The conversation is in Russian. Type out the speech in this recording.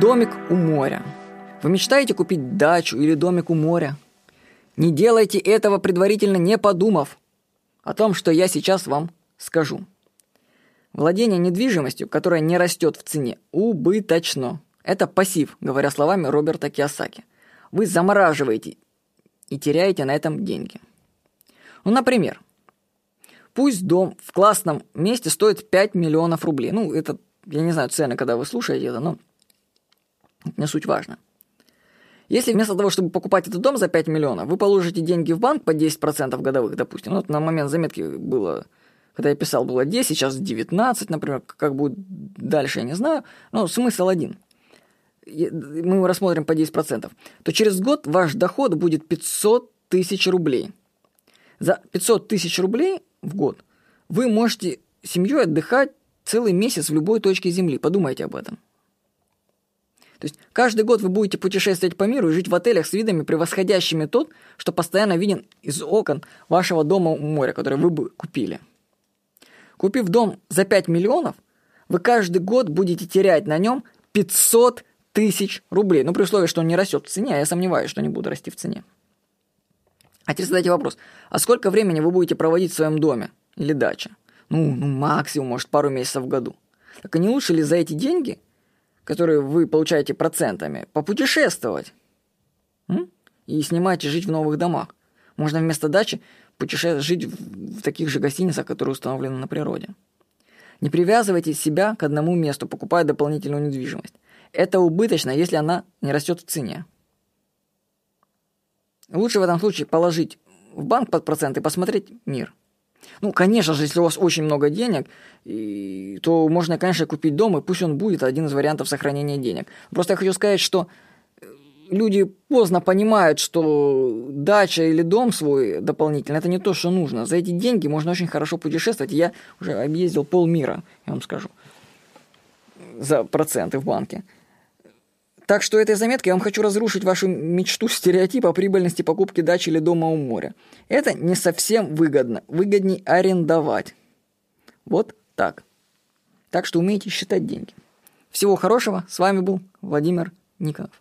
домик у моря. Вы мечтаете купить дачу или домик у моря? Не делайте этого предварительно не подумав о том, что я сейчас вам скажу. Владение недвижимостью, которая не растет в цене, убыточно. Это пассив, говоря словами Роберта Киосаки. Вы замораживаете и теряете на этом деньги. Ну, например, пусть дом в классном месте стоит 5 миллионов рублей. Ну, это, я не знаю цены, когда вы слушаете это, но не суть важно. Если вместо того, чтобы покупать этот дом за 5 миллионов, вы положите деньги в банк по 10% годовых, допустим, ну, на момент заметки было, когда я писал, было 10, сейчас 19, например, как будет дальше, я не знаю, но смысл один. Мы его рассмотрим по 10%, то через год ваш доход будет 500 тысяч рублей. За 500 тысяч рублей в год вы можете семьей отдыхать целый месяц в любой точке Земли. Подумайте об этом. То есть каждый год вы будете путешествовать по миру и жить в отелях с видами, превосходящими тот, что постоянно виден из окон вашего дома у моря, который вы бы купили. Купив дом за 5 миллионов, вы каждый год будете терять на нем 500 тысяч рублей. Ну, при условии, что он не растет в цене, а я сомневаюсь, что они будут расти в цене. А теперь задайте вопрос, а сколько времени вы будете проводить в своем доме или даче? Ну, ну максимум, может, пару месяцев в году. Так а не лучше ли за эти деньги которые вы получаете процентами, попутешествовать. М? И снимать и жить в новых домах. Можно вместо дачи путешествовать, жить в, таких же гостиницах, которые установлены на природе. Не привязывайте себя к одному месту, покупая дополнительную недвижимость. Это убыточно, если она не растет в цене. Лучше в этом случае положить в банк под процент и посмотреть мир – ну, конечно же, если у вас очень много денег, то можно, конечно, купить дом, и пусть он будет один из вариантов сохранения денег. Просто я хочу сказать, что э, люди поздно понимают, что дача или дом свой дополнительно это не то, что нужно. За эти деньги можно очень хорошо путешествовать. Я уже объездил полмира, я вам скажу, за проценты в банке. Так что этой заметкой я вам хочу разрушить вашу мечту стереотипа прибыльности покупки дачи или дома у моря. Это не совсем выгодно. Выгодней арендовать. Вот так. Так что умейте считать деньги. Всего хорошего. С вами был Владимир Никонов.